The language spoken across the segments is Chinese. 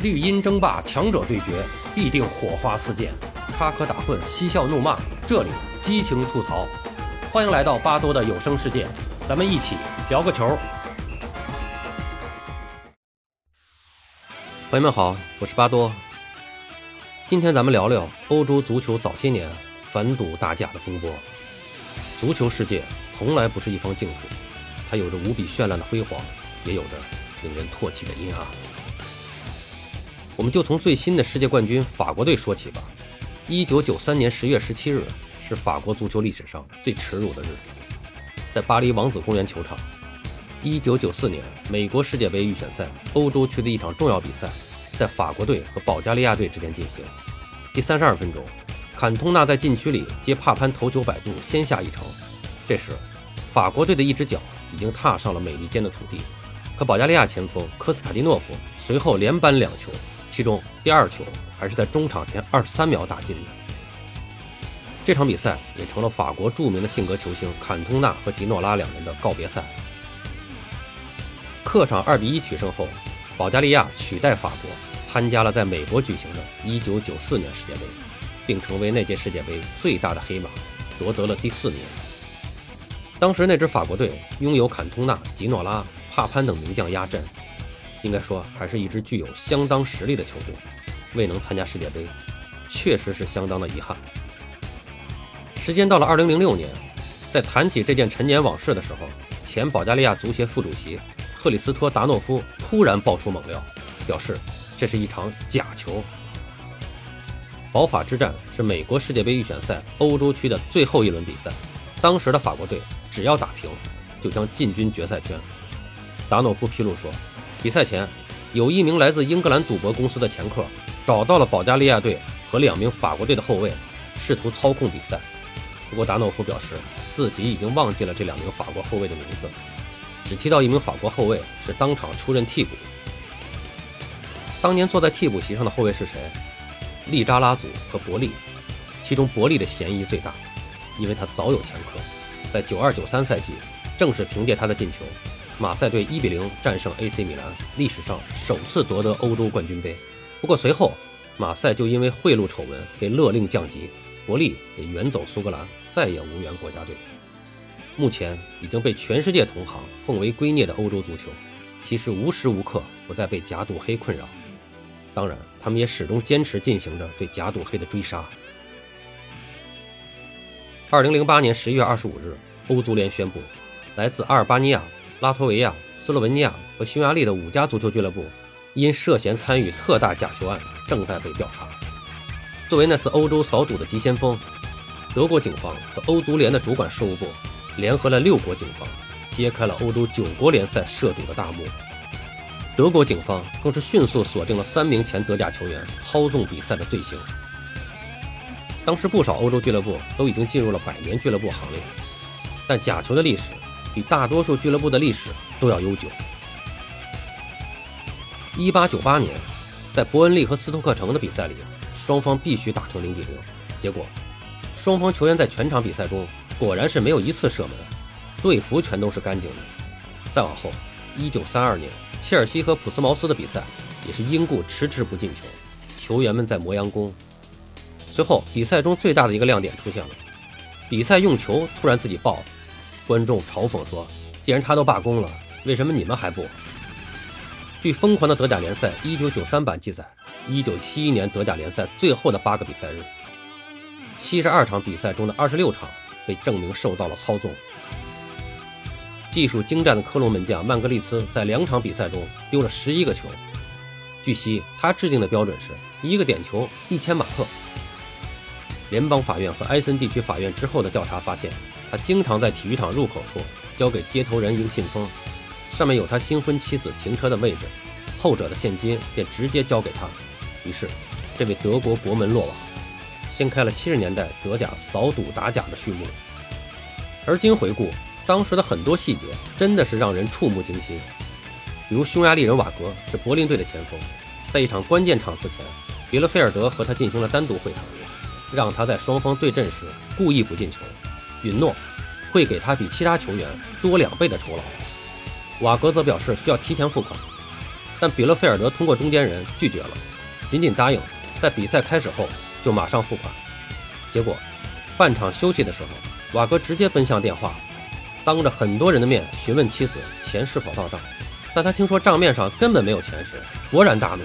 绿茵争霸，强者对决，必定火花四溅，插科打诨，嬉笑怒骂，这里激情吐槽。欢迎来到巴多的有声世界，咱们一起聊个球。朋友们好，我是巴多。今天咱们聊聊欧洲足球早些年反赌大假的风波。足球世界从来不是一方净土，它有着无比绚烂的辉煌，也有着令人唾弃的阴暗。我们就从最新的世界冠军法国队说起吧。一九九三年十月十七日是法国足球历史上最耻辱的日子，在巴黎王子公园球场。一九九四年美国世界杯预选赛欧洲区的一场重要比赛，在法国队和保加利亚队之间进行。第三十二分钟，坎通纳在禁区里接帕潘头球摆渡，先下一城。这时，法国队的一只脚已经踏上了美利坚的土地，可保加利亚前锋科斯塔蒂诺夫随后连扳两球。其中第二球还是在中场前二十三秒打进的。这场比赛也成了法国著名的性格球星坎通纳和吉诺拉两人的告别赛。客场二比一取胜后，保加利亚取代法国参加了在美国举行的1994年世界杯，并成为那届世界杯最大的黑马，夺得了第四名。当时那支法国队拥有坎通纳、吉诺拉、帕潘等名将压阵。应该说，还是一支具有相当实力的球队，未能参加世界杯，确实是相当的遗憾。时间到了2006年，在谈起这件陈年往事的时候，前保加利亚足协副主席赫里斯托达诺夫突然爆出猛料，表示这是一场假球。保法之战是美国世界杯预选赛欧洲区的最后一轮比赛，当时的法国队只要打平，就将进军决赛圈。达诺夫披露说。比赛前，有一名来自英格兰赌博公司的前客找到了保加利亚队和两名法国队的后卫，试图操控比赛。不过达诺夫表示自己已经忘记了这两名法国后卫的名字，只提到一名法国后卫是当场出任替补。当年坐在替补席上的后卫是谁？利扎拉祖和伯利，其中伯利的嫌疑最大，因为他早有前科，在九二九三赛季，正是凭借他的进球。马赛队一比零战胜 AC 米兰，历史上首次夺得欧洲冠军杯。不过随后，马赛就因为贿赂丑闻被勒令降级，伯利也远走苏格兰，再也无缘国家队。目前已经被全世界同行奉为圭臬的欧洲足球，其实无时无刻不在被假赌黑困扰。当然，他们也始终坚持进行着对假赌黑的追杀。二零零八年十一月二十五日，欧足联宣布，来自阿尔巴尼亚。拉脱维亚、斯洛文尼亚和匈牙利的五家足球俱乐部因涉嫌参与特大假球案正在被调查。作为那次欧洲扫赌的急先锋，德国警方和欧足联的主管事务部联合了六国警方，揭开了欧洲九国联赛涉赌的大幕。德国警方更是迅速锁定了三名前德甲球员操纵比赛的罪行。当时不少欧洲俱乐部都已经进入了百年俱乐部行列，但假球的历史。比大多数俱乐部的历史都要悠久。一八九八年，在伯恩利和斯托克城的比赛里，双方必须打成零比零。结果，双方球员在全场比赛中果然是没有一次射门，队服全都是干净的。再往后，一九三二年，切尔西和普斯茅斯的比赛也是因故迟迟不进球，球员们在磨洋工。随后，比赛中最大的一个亮点出现了，比赛用球突然自己爆了。观众嘲讽说：“既然他都罢工了，为什么你们还不？”据《疯狂的德甲联赛》1993版记载，1971年德甲联赛最后的八个比赛日，72场比赛中的26场被证明受到了操纵。技术精湛的科隆门将曼格利茨在两场比赛中丢了11个球。据悉，他制定的标准是一个点球一千马克。联邦法院和埃森地区法院之后的调查发现。他经常在体育场入口处交给接头人一个信封，上面有他新婚妻子停车的位置，后者的现金便直接交给他。于是，这位德国国门落网，掀开了七十年代德甲扫赌打假的序幕。而今回顾，当时的很多细节真的是让人触目惊心。比如匈牙利人瓦格是柏林队的前锋，在一场关键场次前，比勒菲尔德和他进行了单独会谈，让他在双方对阵时故意不进球。允诺会给他比其他球员多两倍的酬劳。瓦格则表示需要提前付款，但比勒菲尔德通过中间人拒绝了，仅仅答应在比赛开始后就马上付款。结果，半场休息的时候，瓦格直接奔向电话，当着很多人的面询问妻子钱是否到账。但他听说账面上根本没有钱时，勃然大怒。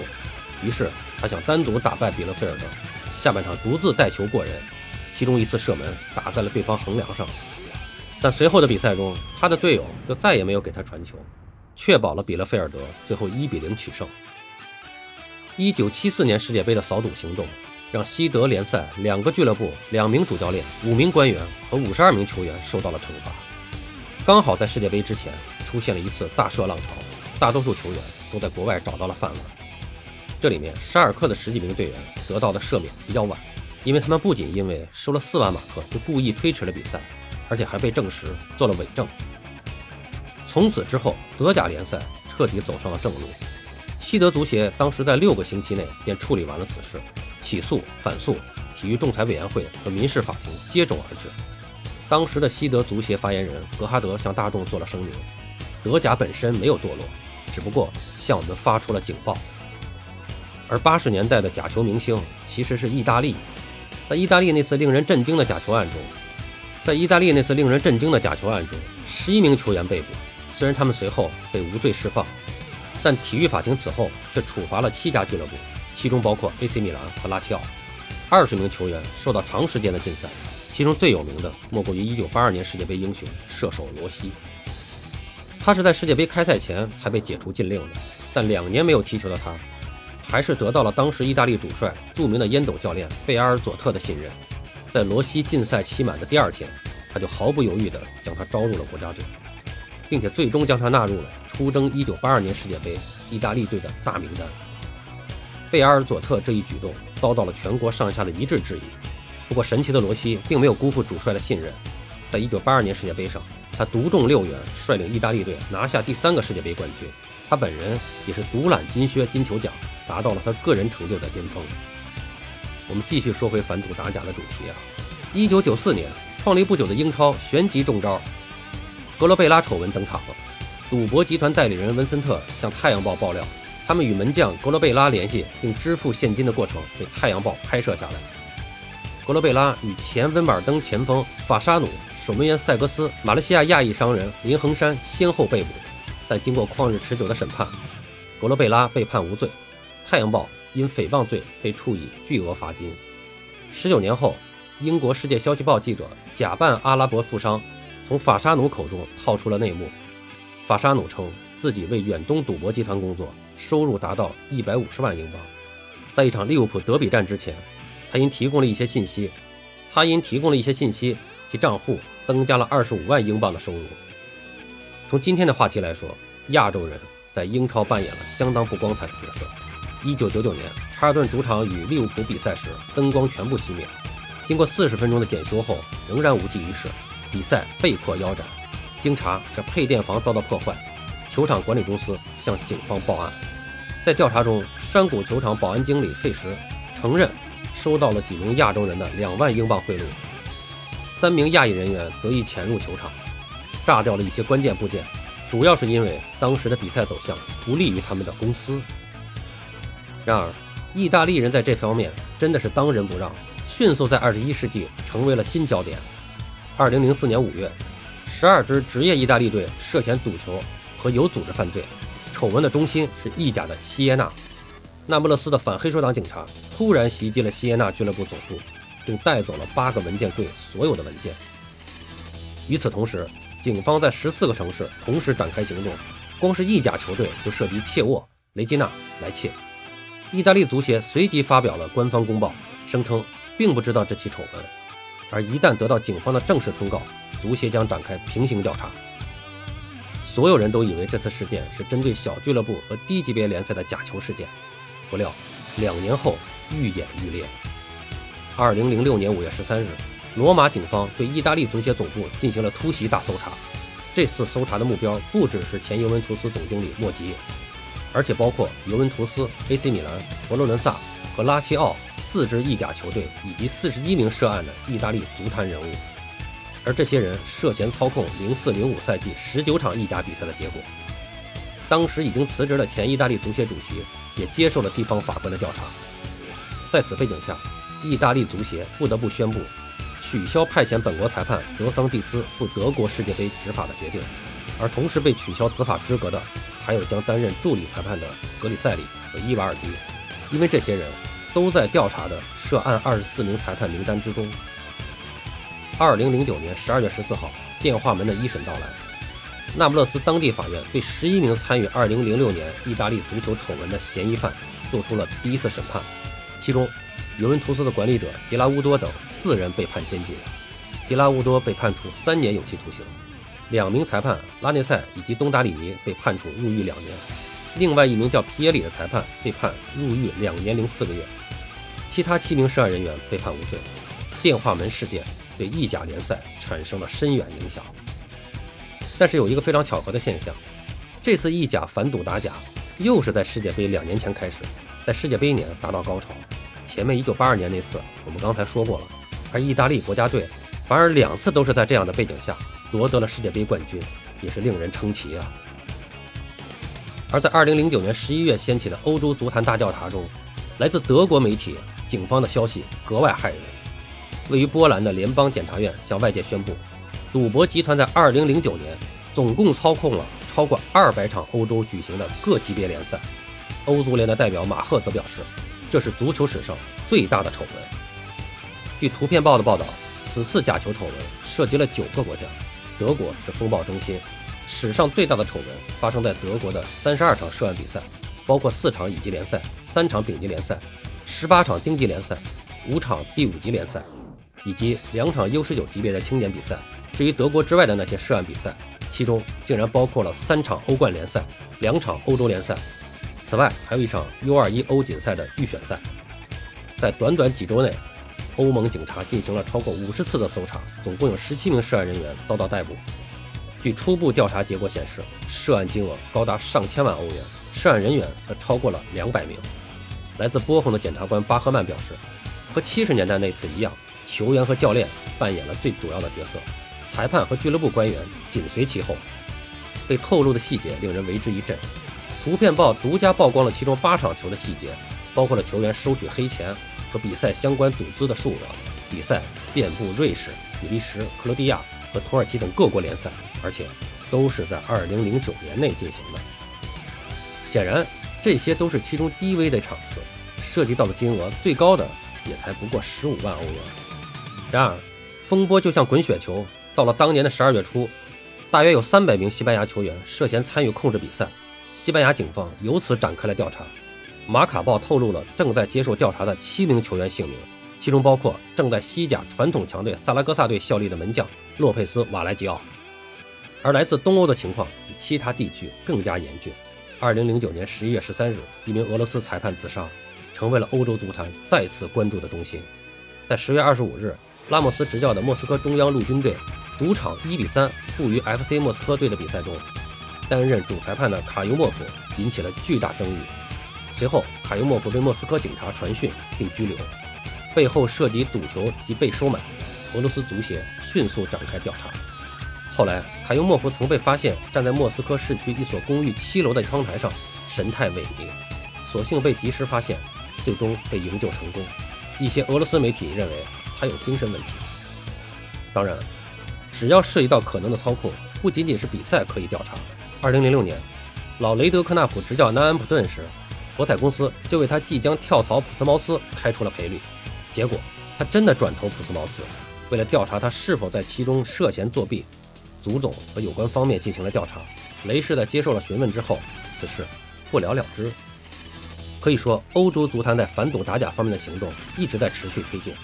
于是他想单独打败比勒菲尔德，下半场独自带球过人，其中一次射门打在了对方横梁上。但随后的比赛中，他的队友就再也没有给他传球。确保了比勒菲尔德最后一比零取胜。一九七四年世界杯的扫赌行动，让西德联赛两个俱乐部、两名主教练、五名官员和五十二名球员受到了惩罚。刚好在世界杯之前出现了一次大赦浪潮，大多数球员都在国外找到了饭碗。这里面沙尔克的十几名队员得到的赦免比较晚，因为他们不仅因为收了四万马克就故意推迟了比赛，而且还被证实做了伪证。从此之后，德甲联赛彻底走上了正路。西德足协当时在六个星期内便处理完了此事，起诉、反诉、体育仲裁委员会和民事法庭接踵而至。当时的西德足协发言人格哈德向大众做了声明：德甲本身没有堕落，只不过向我们发出了警报。而八十年代的假球明星其实是意大利，在意大利那次令人震惊的假球案中，在意大利那次令人震惊的假球案中，十一名球员被捕。虽然他们随后被无罪释放，但体育法庭此后却处罚了七家俱乐部，其中包括 AC 米兰和拉齐奥。二十名球员受到长时间的禁赛，其中最有名的莫过于1982年世界杯英雄射手罗西。他是在世界杯开赛前才被解除禁令的，但两年没有踢球的他，还是得到了当时意大利主帅、著名的烟斗教练贝阿尔佐特的信任。在罗西禁赛期满的第二天，他就毫不犹豫地将他招入了国家队。并且最终将他纳入了出征1982年世界杯意大利队的大名单。贝阿尔佐特这一举动遭到了全国上下的一致质疑。不过，神奇的罗西并没有辜负主帅的信任，在1982年世界杯上，他独中六元，率领意大利队拿下第三个世界杯冠军。他本人也是独揽金靴、金球奖，达到了他个人成就的巅峰。我们继续说回反赌打假的主题啊！1994年创立不久的英超旋即中招。格罗贝拉丑闻登场了。赌博集团代理人文森特向《太阳报》爆料，他们与门将格罗贝拉联系并支付现金的过程被《太阳报》拍摄下来。格罗贝拉与前温布尔登前锋法沙努、守门员塞格斯、马来西亚亚裔商人林恒山先后被捕，但经过旷日持久的审判，格罗贝拉被判无罪。《太阳报》因诽谤罪被处以巨额罚金。十九年后，英国《世界消息报》记者假扮阿拉伯富商。从法沙努口中套出了内幕。法沙努称自己为远东赌博集团工作，收入达到一百五十万英镑。在一场利物浦德比战之前，他因提供了一些信息，他因提供了一些信息，其账户增加了二十五万英镑的收入。从今天的话题来说，亚洲人在英超扮演了相当不光彩的角色。一九九九年，查尔顿主场与利物浦比赛时，灯光全部熄灭，经过四十分钟的检修后，仍然无济于事。比赛被迫腰斩，经查是配电房遭到破坏，球场管理公司向警方报案。在调查中，山谷球场保安经理费什承认收到了几名亚洲人的两万英镑贿赂，三名亚裔人员得以潜入球场，炸掉了一些关键部件，主要是因为当时的比赛走向不利于他们的公司。然而，意大利人在这方面真的是当仁不让，迅速在二十一世纪成为了新焦点。二零零四年五月，十二支职业意大利队涉嫌赌球和有组织犯罪，丑闻的中心是意甲的锡耶纳。那不勒斯的反黑手党警察突然袭击了锡耶纳俱乐部总部，并带走了八个文件柜所有的文件。与此同时，警方在十四个城市同时展开行动，光是意甲球队就涉及切沃、雷吉纳、莱切。意大利足协随即发表了官方公报，声称并不知道这起丑闻。而一旦得到警方的正式通告，足协将展开平行调查。所有人都以为这次事件是针对小俱乐部和低级别联赛的假球事件，不料两年后愈演愈烈。二零零六年五月十三日，罗马警方对意大利足协总部进行了突袭大搜查。这次搜查的目标不只是前尤文图斯总经理莫吉，而且包括尤文图斯、AC 米兰、佛罗伦萨和拉齐奥。四支意甲球队以及四十一名涉案的意大利足坛人物，而这些人涉嫌操控零四零五赛季十九场意甲比赛的结果。当时已经辞职的前意大利足协主席也接受了地方法官的调查。在此背景下，意大利足协不得不宣布取消派遣本国裁判德桑蒂斯赴德国世界杯执法的决定，而同时被取消执法资格的还有将担任助理裁判的格里塞里和伊瓦尔迪，因为这些人都在调查的涉案二十四名裁判名单之中。二零零九年十二月十四号，电话门的一审到来，那不勒斯当地法院对十一名参与二零零六年意大利足球丑闻的嫌疑犯做出了第一次审判，其中。尤文图斯的管理者迪拉乌多等四人被判监禁，迪拉乌多被判处三年有期徒刑，两名裁判拉内塞以及东达里尼被判处入狱两年，另外一名叫皮耶里的裁判被判入狱两年零四个月，其他七名涉案人员被判无罪。电话门事件对意甲联赛产生了深远影响，但是有一个非常巧合的现象，这次意甲反赌打假又是在世界杯两年前开始，在世界杯年达到高潮。前面一九八二年那次，我们刚才说过了，而意大利国家队反而两次都是在这样的背景下夺得了世界杯冠军，也是令人称奇啊。而在二零零九年十一月掀起的欧洲足坛大调查中，来自德国媒体、警方的消息格外骇人。位于波兰的联邦检察院向外界宣布，赌博集团在二零零九年总共操控了超过二百场欧洲举行的各级别联赛。欧足联的代表马赫则表示。这是足球史上最大的丑闻。据《图片报》的报道，此次假球丑闻涉及了九个国家，德国是风暴中心。史上最大的丑闻发生在德国的三十二场涉案比赛，包括四场乙级联赛、三场丙级联赛、十八场丁级联赛、五场第五级联赛，以及两场 U 十九级别的青年比赛。至于德国之外的那些涉案比赛，其中竟然包括了三场欧冠联赛、两场欧洲联赛。此外，还有一场 U21 欧锦赛的预选赛。在短短几周内，欧盟警察进行了超过五十次的搜查，总共有十七名涉案人员遭到逮捕。据初步调查结果显示，涉案金额高达上千万欧元，涉案人员则超过了两百名。来自波鸿的检察官巴赫曼表示，和七十年代那次一样，球员和教练扮演了最主要的角色，裁判和俱乐部官员紧随其后。被透露的细节令人为之一振。图片报独家曝光了其中八场球的细节，包括了球员收取黑钱和比赛相关赌资的数额。比赛遍布瑞士、比利时、克罗地亚和土耳其等各国联赛，而且都是在2009年内进行的。显然，这些都是其中低微的场次，涉及到的金额最高的也才不过15万欧元。然而，风波就像滚雪球，到了当年的12月初，大约有300名西班牙球员涉嫌参与控制比赛。西班牙警方由此展开了调查。马卡报透露了正在接受调查的七名球员姓名，其中包括正在西甲传统强队萨拉戈萨队效力的门将洛佩斯·瓦莱吉奥。而来自东欧的情况比其他地区更加严峻。二零零九年十一月十三日，一名俄罗斯裁判自杀，成为了欧洲足坛再次关注的中心。在十月二十五日，拉莫斯执教的莫斯科中央陆军队主场一比三负于 FC 莫斯科队的比赛中。担任主裁判的卡尤莫夫引起了巨大争议。随后，卡尤莫夫被莫斯科警察传讯并拘留，背后涉及赌球及被收买。俄罗斯足协迅速展开调查。后来，卡尤莫夫曾被发现站在莫斯科市区一所公寓七楼的窗台上，神态萎靡，所幸被及时发现，最终被营救成功。一些俄罗斯媒体认为他有精神问题。当然，只要涉及到可能的操控，不仅仅是比赛可以调查。二零零六年，老雷德克纳普执教南安普顿时，博彩公司就为他即将跳槽普斯茅斯开出了赔率。结果他真的转投普斯茅斯。为了调查他是否在其中涉嫌作弊，足总和有关方面进行了调查。雷士在接受了询问之后，此事不了了之。可以说，欧洲足坛在反赌打假方面的行动一直在持续推进。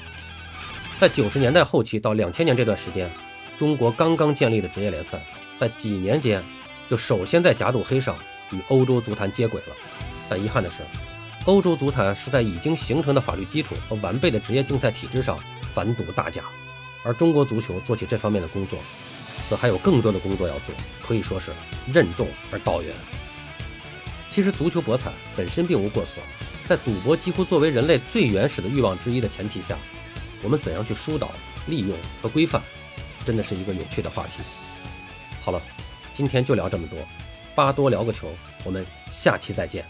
在九十年代后期到两千年这段时间，中国刚刚建立的职业联赛，在几年间。就首先在假赌黑上与欧洲足坛接轨了，但遗憾的是，欧洲足坛是在已经形成的法律基础和完备的职业竞赛体制上反赌大假，而中国足球做起这方面的工作，则还有更多的工作要做，可以说是任重而道远。其实，足球博彩本身并无过错，在赌博几乎作为人类最原始的欲望之一的前提下，我们怎样去疏导、利用和规范，真的是一个有趣的话题。好了。今天就聊这么多，巴多聊个球，我们下期再见。